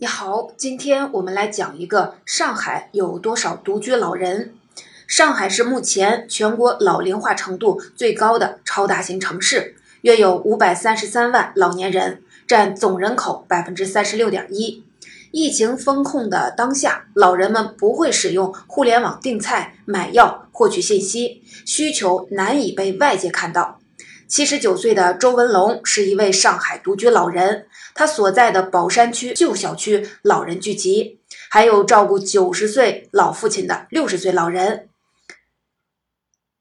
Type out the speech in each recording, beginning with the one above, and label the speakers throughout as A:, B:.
A: 你好，今天我们来讲一个上海有多少独居老人。上海是目前全国老龄化程度最高的超大型城市，约有五百三十三万老年人，占总人口百分之三十六点一。疫情封控的当下，老人们不会使用互联网订菜、买药、获取信息，需求难以被外界看到。七十九岁的周文龙是一位上海独居老人，他所在的宝山区旧小区老人聚集，还有照顾九十岁老父亲的六十岁老人。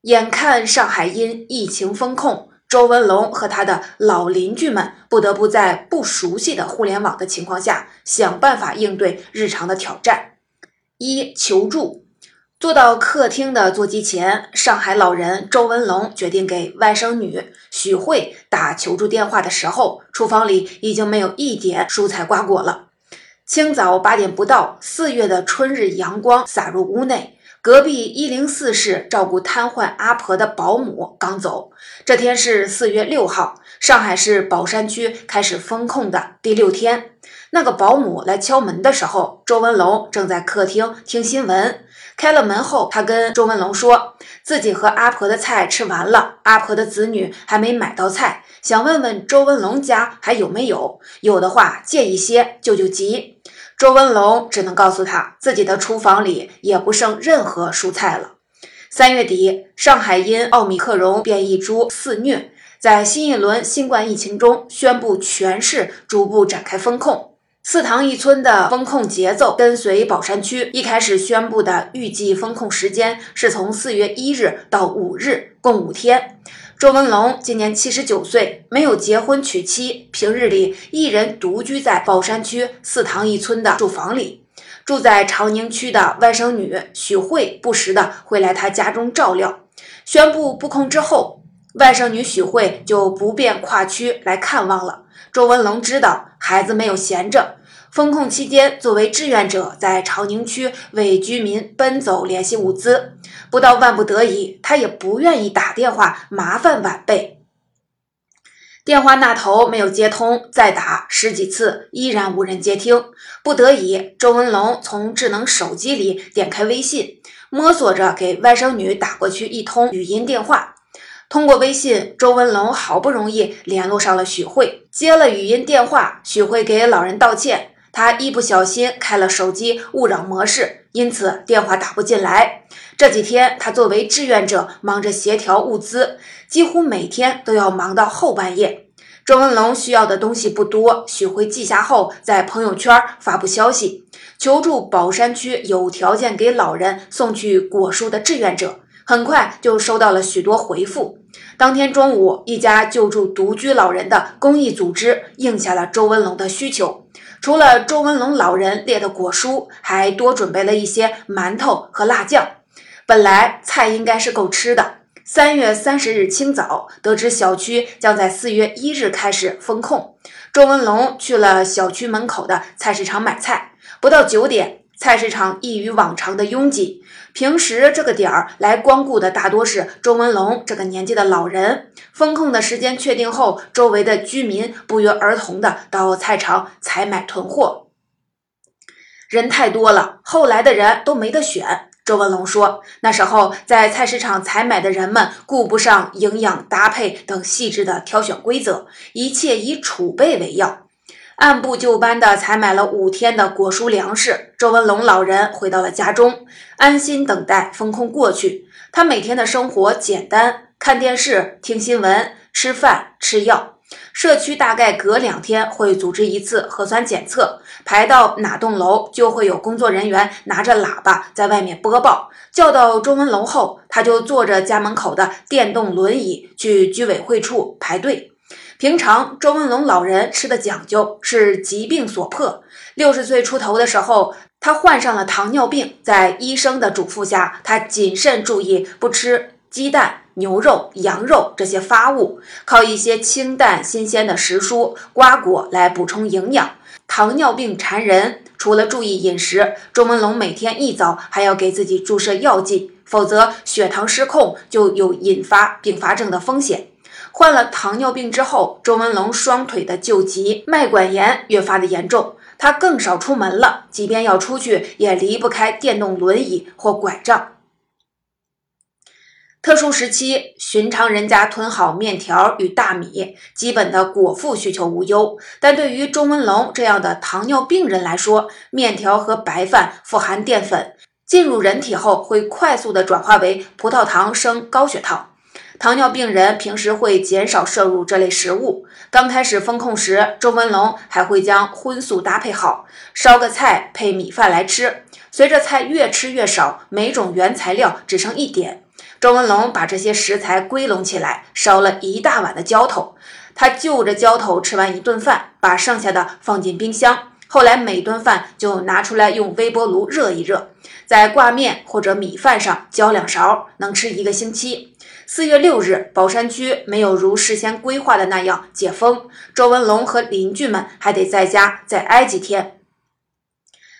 A: 眼看上海因疫情封控，周文龙和他的老邻居们不得不在不熟悉的互联网的情况下，想办法应对日常的挑战。一求助。坐到客厅的座机前，上海老人周文龙决定给外甥女许慧打求助电话的时候，厨房里已经没有一点蔬菜瓜果了。清早八点不到，四月的春日阳光洒入屋内。隔壁一零四室照顾瘫痪阿婆的保姆刚走。这天是四月六号，上海市宝山区开始封控的第六天。那个保姆来敲门的时候，周文龙正在客厅听新闻。开了门后，他跟周文龙说自己和阿婆的菜吃完了，阿婆的子女还没买到菜，想问问周文龙家还有没有，有的话借一些救救急。周文龙只能告诉他，自己的厨房里也不剩任何蔬菜了。三月底，上海因奥密克戎变异株肆虐，在新一轮新冠疫情中，宣布全市逐步展开封控。四塘一村的封控节奏跟随宝山区一开始宣布的预计封控时间是从四月一日到五日，共五天。周文龙今年七十九岁，没有结婚娶妻，平日里一人独居在宝山区四塘一村的住房里。住在长宁区的外甥女许慧不时的会来他家中照料。宣布布控之后，外甥女许慧就不便跨区来看望了。周文龙知道孩子没有闲着，封控期间，作为志愿者在长宁区为居民奔走联系物资，不到万不得已，他也不愿意打电话麻烦晚辈。电话那头没有接通，再打十几次依然无人接听，不得已，周文龙从智能手机里点开微信，摸索着给外甥女打过去一通语音电话。通过微信，周文龙好不容易联络上了许慧，接了语音电话。许慧给老人道歉，他一不小心开了手机勿扰模式，因此电话打不进来。这几天，他作为志愿者，忙着协调物资，几乎每天都要忙到后半夜。周文龙需要的东西不多，许辉记下后，在朋友圈发布消息，求助宝山区有条件给老人送去果蔬的志愿者。很快就收到了许多回复。当天中午，一家救助独居老人的公益组织应下了周文龙的需求，除了周文龙老人列的果蔬，还多准备了一些馒头和辣酱。本来菜应该是够吃的。三月三十日清早，得知小区将在四月一日开始封控，周文龙去了小区门口的菜市场买菜。不到九点。菜市场异于往常的拥挤，平时这个点儿来光顾的大多是周文龙这个年纪的老人。封控的时间确定后，周围的居民不约而同的到菜场采买囤货，人太多了，后来的人都没得选。周文龙说，那时候在菜市场采买的人们顾不上营养搭配等细致的挑选规则，一切以储备为要。按部就班的采买了五天的果蔬粮食，周文龙老人回到了家中，安心等待封控过去。他每天的生活简单，看电视、听新闻、吃饭、吃药。社区大概隔两天会组织一次核酸检测，排到哪栋楼就会有工作人员拿着喇叭在外面播报。叫到周文龙后，他就坐着家门口的电动轮椅去居委会处排队。平常周文龙老人吃的讲究是疾病所迫。六十岁出头的时候，他患上了糖尿病，在医生的嘱咐下，他谨慎注意不吃鸡蛋、牛肉、羊肉这些发物，靠一些清淡新鲜的食蔬瓜果来补充营养。糖尿病缠人，除了注意饮食，周文龙每天一早还要给自己注射药剂，否则血糖失控就有引发并发症的风险。患了糖尿病之后，周文龙双腿的旧疾、脉管炎越发的严重。他更少出门了，即便要出去，也离不开电动轮椅或拐杖。特殊时期，寻常人家囤好面条与大米，基本的果腹需求无忧。但对于周文龙这样的糖尿病人来说，面条和白饭富含淀粉，进入人体后会快速的转化为葡萄糖升高血糖。糖尿病人平时会减少摄入这类食物。刚开始封控时，周文龙还会将荤素搭配好，烧个菜配米饭来吃。随着菜越吃越少，每种原材料只剩一点。周文龙把这些食材归拢起来，烧了一大碗的浇头。他就着浇头吃完一顿饭，把剩下的放进冰箱。后来每顿饭就拿出来用微波炉热一热，在挂面或者米饭上浇两勺，能吃一个星期。四月六日，宝山区没有如事先规划的那样解封，周文龙和邻居们还得在家再挨几天。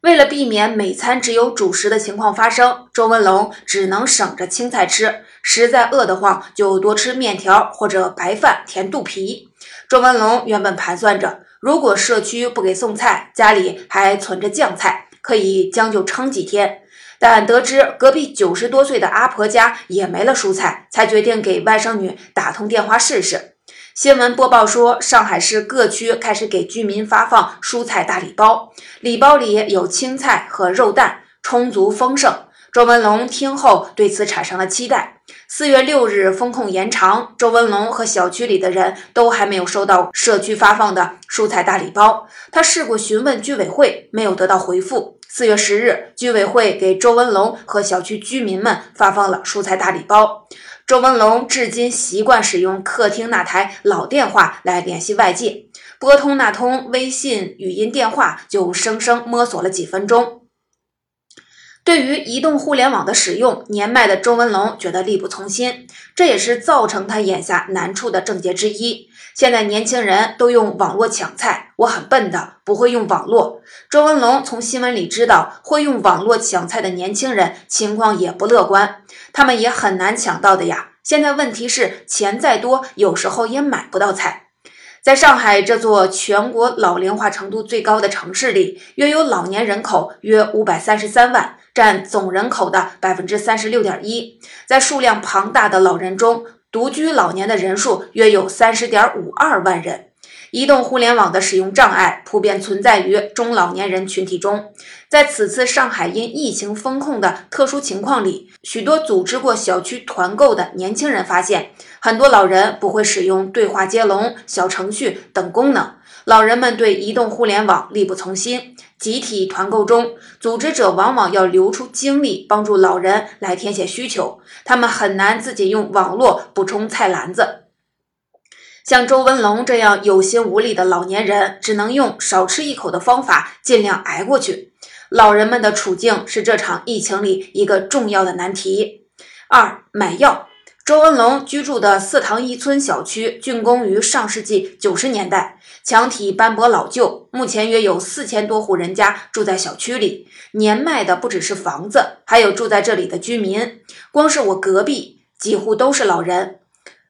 A: 为了避免每餐只有主食的情况发生，周文龙只能省着青菜吃，实在饿得慌就多吃面条或者白饭填肚皮。周文龙原本盘算着，如果社区不给送菜，家里还存着酱菜，可以将就撑几天。但得知隔壁九十多岁的阿婆家也没了蔬菜，才决定给外甥女打通电话试试。新闻播报说，上海市各区开始给居民发放蔬菜大礼包，礼包里有青菜和肉蛋，充足丰盛。周文龙听后对此产生了期待。四月六日封控延长，周文龙和小区里的人都还没有收到社区发放的蔬菜大礼包。他试过询问居委会，没有得到回复。四月十日，居委会给周文龙和小区居民们发放了蔬菜大礼包。周文龙至今习惯使用客厅那台老电话来联系外界，拨通那通微信语音电话就生生摸索了几分钟。对于移动互联网的使用，年迈的周文龙觉得力不从心，这也是造成他眼下难处的症结之一。现在年轻人都用网络抢菜，我很笨的，不会用网络。周文龙从新闻里知道，会用网络抢菜的年轻人情况也不乐观，他们也很难抢到的呀。现在问题是，钱再多，有时候也买不到菜。在上海这座全国老龄化程度最高的城市里，约有老年人口约五百三十三万，占总人口的百分之三十六点一。在数量庞大的老人中，独居老年的人数约有三十点五二万人，移动互联网的使用障碍普遍存在于中老年人群体中。在此次上海因疫情封控的特殊情况里，许多组织过小区团购的年轻人发现，很多老人不会使用对话接龙、小程序等功能。老人们对移动互联网力不从心。集体团购中，组织者往往要留出精力帮助老人来填写需求，他们很难自己用网络补充菜篮子。像周文龙这样有心无力的老年人，只能用少吃一口的方法尽量挨过去。老人们的处境是这场疫情里一个重要的难题。二、买药。周文龙居住的四塘一村小区竣工于上世纪九十年代，墙体斑驳老旧，目前约有四千多户人家住在小区里。年迈的不只是房子，还有住在这里的居民。光是我隔壁，几乎都是老人。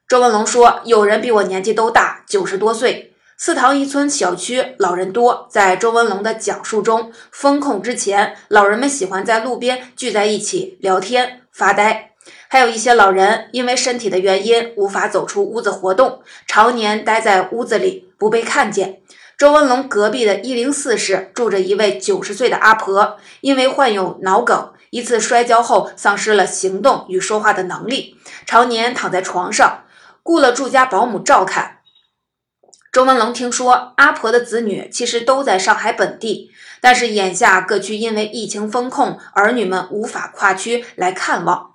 A: 周文龙说：“有人比我年纪都大，九十多岁。四塘一村小区老人多。在周文龙的讲述中，封控之前，老人们喜欢在路边聚在一起聊天发呆。”还有一些老人因为身体的原因无法走出屋子活动，常年待在屋子里不被看见。周文龙隔壁的一零四室住着一位九十岁的阿婆，因为患有脑梗，一次摔跤后丧失了行动与说话的能力，常年躺在床上，雇了住家保姆照看。周文龙听说阿婆的子女其实都在上海本地，但是眼下各区因为疫情封控，儿女们无法跨区来看望。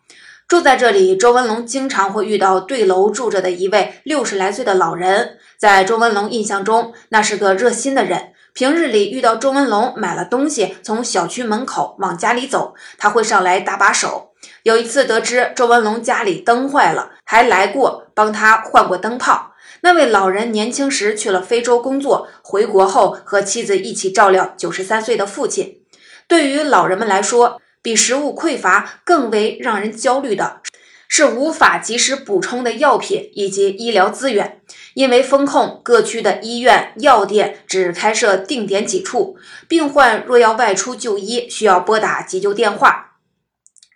A: 住在这里，周文龙经常会遇到对楼住着的一位六十来岁的老人。在周文龙印象中，那是个热心的人。平日里遇到周文龙买了东西，从小区门口往家里走，他会上来搭把手。有一次得知周文龙家里灯坏了，还来过帮他换过灯泡。那位老人年轻时去了非洲工作，回国后和妻子一起照料九十三岁的父亲。对于老人们来说，比食物匮乏更为让人焦虑的是无法及时补充的药品以及医疗资源。因为风控，各区的医院、药店只开设定点几处，病患若要外出就医，需要拨打急救电话，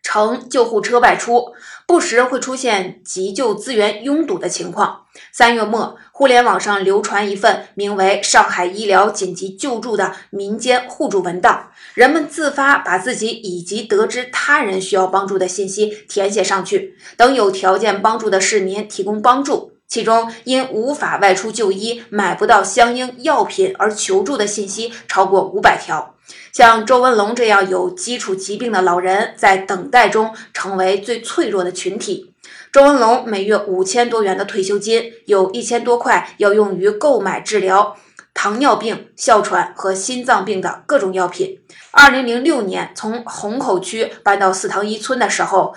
A: 乘救护车外出。不时会出现急救资源拥堵的情况。三月末，互联网上流传一份名为《上海医疗紧急救助》的民间互助文档，人们自发把自己以及得知他人需要帮助的信息填写上去，等有条件帮助的市民提供帮助。其中，因无法外出就医、买不到相应药品而求助的信息超过五百条。像周文龙这样有基础疾病的老人，在等待中成为最脆弱的群体。周文龙每月五千多元的退休金，有一千多块要用于购买治疗糖尿病、哮喘和心脏病的各种药品。二零零六年从虹口区搬到四塘一村的时候，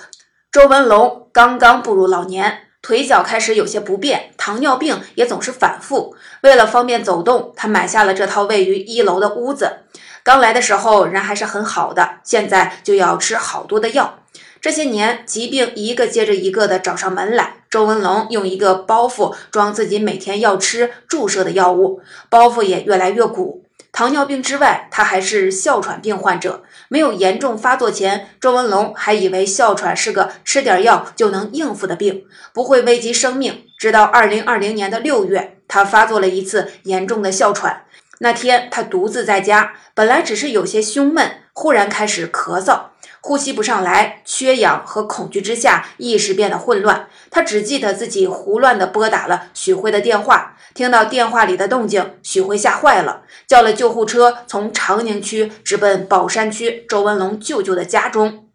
A: 周文龙刚刚步入老年，腿脚开始有些不便，糖尿病也总是反复。为了方便走动，他买下了这套位于一楼的屋子。刚来的时候人还是很好的，现在就要吃好多的药。这些年疾病一个接着一个的找上门来，周文龙用一个包袱装自己每天要吃注射的药物，包袱也越来越鼓。糖尿病之外，他还是哮喘病患者。没有严重发作前，周文龙还以为哮喘是个吃点药就能应付的病，不会危及生命。直到二零二零年的六月，他发作了一次严重的哮喘。那天他独自在家，本来只是有些胸闷，忽然开始咳嗽，呼吸不上来，缺氧和恐惧之下，意识变得混乱。他只记得自己胡乱地拨打了许辉的电话，听到电话里的动静，许辉吓坏了，叫了救护车，从长宁区直奔宝山区周文龙舅舅的家中，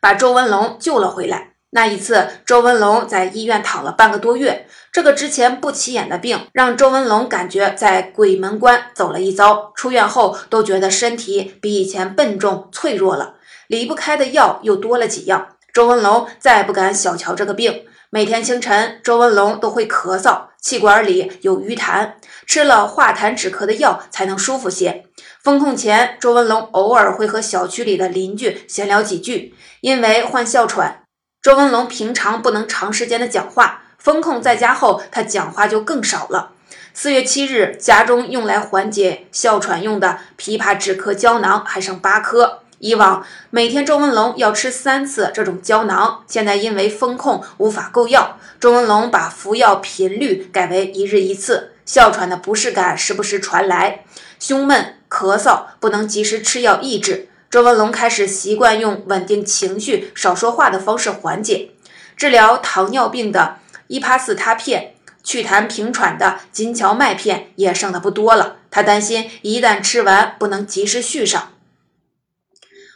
A: 把周文龙救了回来。那一次，周文龙在医院躺了半个多月。这个之前不起眼的病，让周文龙感觉在鬼门关走了一遭。出院后，都觉得身体比以前笨重、脆弱了。离不开的药又多了几样。周文龙再不敢小瞧这个病。每天清晨，周文龙都会咳嗽，气管里有淤痰，吃了化痰止咳的药才能舒服些。封控前，周文龙偶尔会和小区里的邻居闲聊几句，因为患哮喘。周文龙平常不能长时间的讲话，封控在家后，他讲话就更少了。四月七日，家中用来缓解哮喘用的枇杷止咳胶囊还剩八颗。以往每天周文龙要吃三次这种胶囊，现在因为封控无法购药，周文龙把服药频率改为一日一次。哮喘的不适感时不时传来，胸闷、咳嗽，不能及时吃药抑制。周文龙开始习惯用稳定情绪、少说话的方式缓解。治疗糖尿病的伊帕斯他片、祛痰平喘的金荞麦片也剩的不多了。他担心一旦吃完不能及时续上。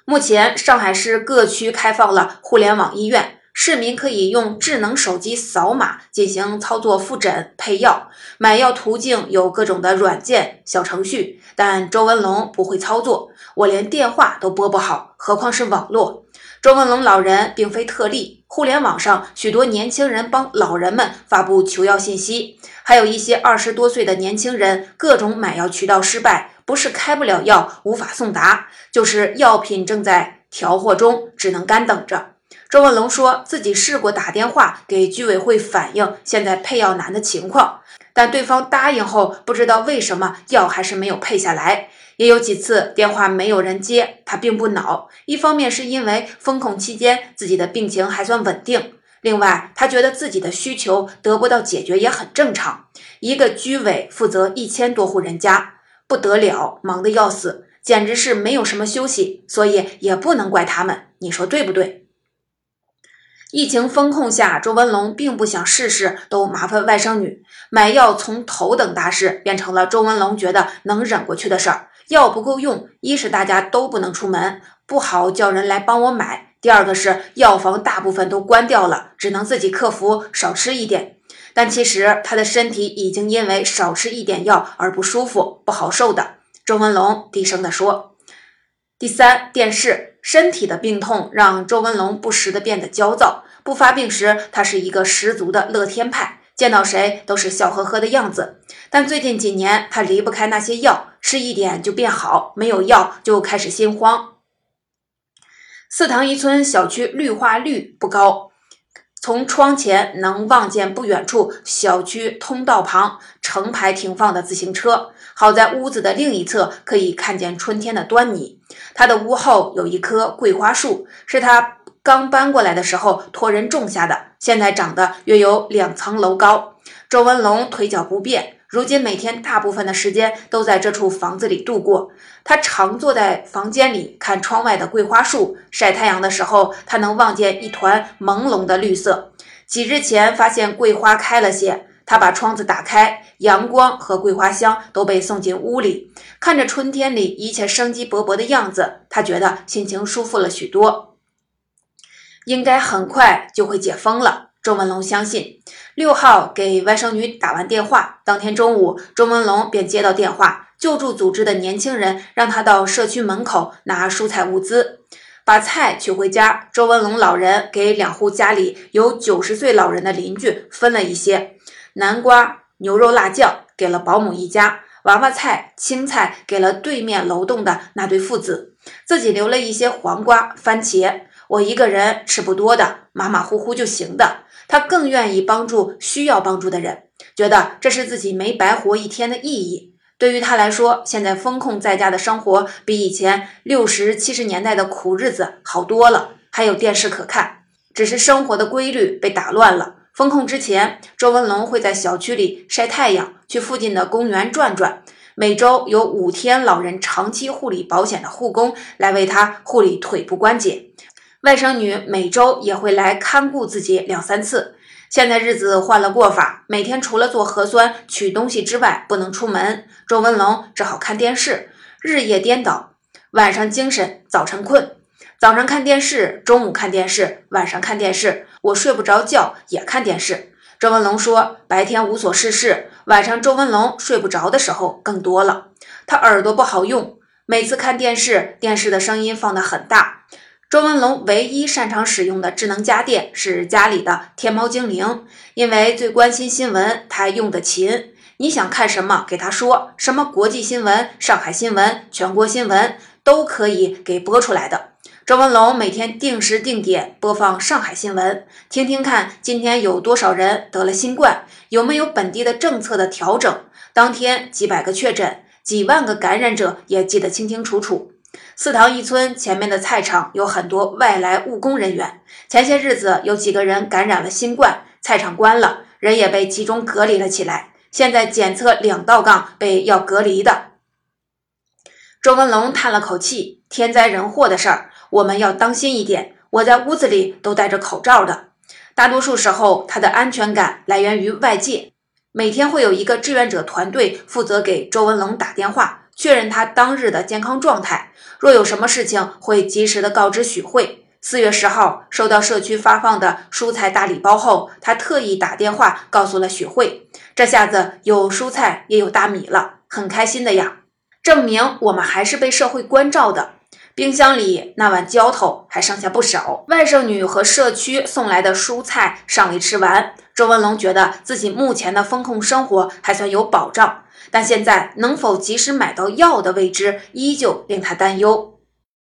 A: 目前，上海市各区开放了互联网医院。市民可以用智能手机扫码进行操作复诊、配药、买药途径有各种的软件小程序，但周文龙不会操作，我连电话都拨不好，何况是网络。周文龙老人并非特例，互联网上许多年轻人帮老人们发布求药信息，还有一些二十多岁的年轻人各种买药渠道失败，不是开不了药无法送达，就是药品正在调货中，只能干等着。周文龙说自己试过打电话给居委会反映现在配药难的情况，但对方答应后，不知道为什么药还是没有配下来。也有几次电话没有人接，他并不恼。一方面是因为封控期间自己的病情还算稳定，另外他觉得自己的需求得不到解决也很正常。一个居委负责一千多户人家，不得了，忙得要死，简直是没有什么休息，所以也不能怪他们。你说对不对？疫情封控下，周文龙并不想事事都麻烦外甥女买药，从头等大事变成了周文龙觉得能忍过去的事儿。药不够用，一是大家都不能出门，不好叫人来帮我买；第二个是药房大部分都关掉了，只能自己克服，少吃一点。但其实他的身体已经因为少吃一点药而不舒服、不好受的。周文龙低声地说。第三，电视。身体的病痛让周文龙不时的变得焦躁。不发病时，他是一个十足的乐天派，见到谁都是笑呵呵的样子。但最近几年，他离不开那些药，吃一点就变好，没有药就开始心慌。四塘一村小区绿化率不高，从窗前能望见不远处小区通道旁成排停放的自行车。好在屋子的另一侧可以看见春天的端倪。他的屋后有一棵桂花树，是他刚搬过来的时候托人种下的，现在长得约有两层楼高。周文龙腿脚不便，如今每天大部分的时间都在这处房子里度过。他常坐在房间里看窗外的桂花树，晒太阳的时候，他能望见一团朦胧的绿色。几日前发现桂花开了些，他把窗子打开，阳光和桂花香都被送进屋里。看着春天里一切生机勃勃的样子，他觉得心情舒服了许多。应该很快就会解封了。周文龙相信，六号给外甥女打完电话，当天中午，周文龙便接到电话，救助组织的年轻人让他到社区门口拿蔬菜物资，把菜取回家。周文龙老人给两户家里有九十岁老人的邻居分了一些南瓜、牛肉、辣酱，给了保姆一家；娃娃菜、青菜给了对面楼栋的那对父子，自己留了一些黄瓜、番茄。我一个人吃不多的，马马虎虎就行的。他更愿意帮助需要帮助的人，觉得这是自己没白活一天的意义。对于他来说，现在封控在家的生活比以前六十七十年代的苦日子好多了，还有电视可看。只是生活的规律被打乱了。封控之前，周文龙会在小区里晒太阳，去附近的公园转转。每周有五天老人长期护理保险的护工来为他护理腿部关节。外甥女每周也会来看顾自己两三次。现在日子换了过法，每天除了做核酸、取东西之外，不能出门。周文龙只好看电视，日夜颠倒，晚上精神，早晨困。早上看电视，中午看电视，晚上看电视。我睡不着觉也看电视。周文龙说，白天无所事事，晚上周文龙睡不着的时候更多了。他耳朵不好用，每次看电视，电视的声音放得很大。周文龙唯一擅长使用的智能家电是家里的天猫精灵，因为最关心新闻，他用的勤。你想看什么，给他说，什么国际新闻、上海新闻、全国新闻都可以给播出来的。周文龙每天定时定点播放上海新闻，听听看今天有多少人得了新冠，有没有本地的政策的调整，当天几百个确诊，几万个感染者也记得清清楚楚。四塘一村前面的菜场有很多外来务工人员。前些日子有几个人感染了新冠，菜场关了，人也被集中隔离了起来。现在检测两道杠，被要隔离的。周文龙叹了口气：“天灾人祸的事儿，我们要当心一点。我在屋子里都戴着口罩的，大多数时候他的安全感来源于外界。每天会有一个志愿者团队负责给周文龙打电话。”确认他当日的健康状态，若有什么事情，会及时的告知许慧。四月十号收到社区发放的蔬菜大礼包后，他特意打电话告诉了许慧，这下子有蔬菜也有大米了，很开心的呀，证明我们还是被社会关照的。冰箱里那碗浇头还剩下不少，外甥女和社区送来的蔬菜尚未吃完。周文龙觉得自己目前的风控生活还算有保障。但现在能否及时买到药的未知，依旧令他担忧。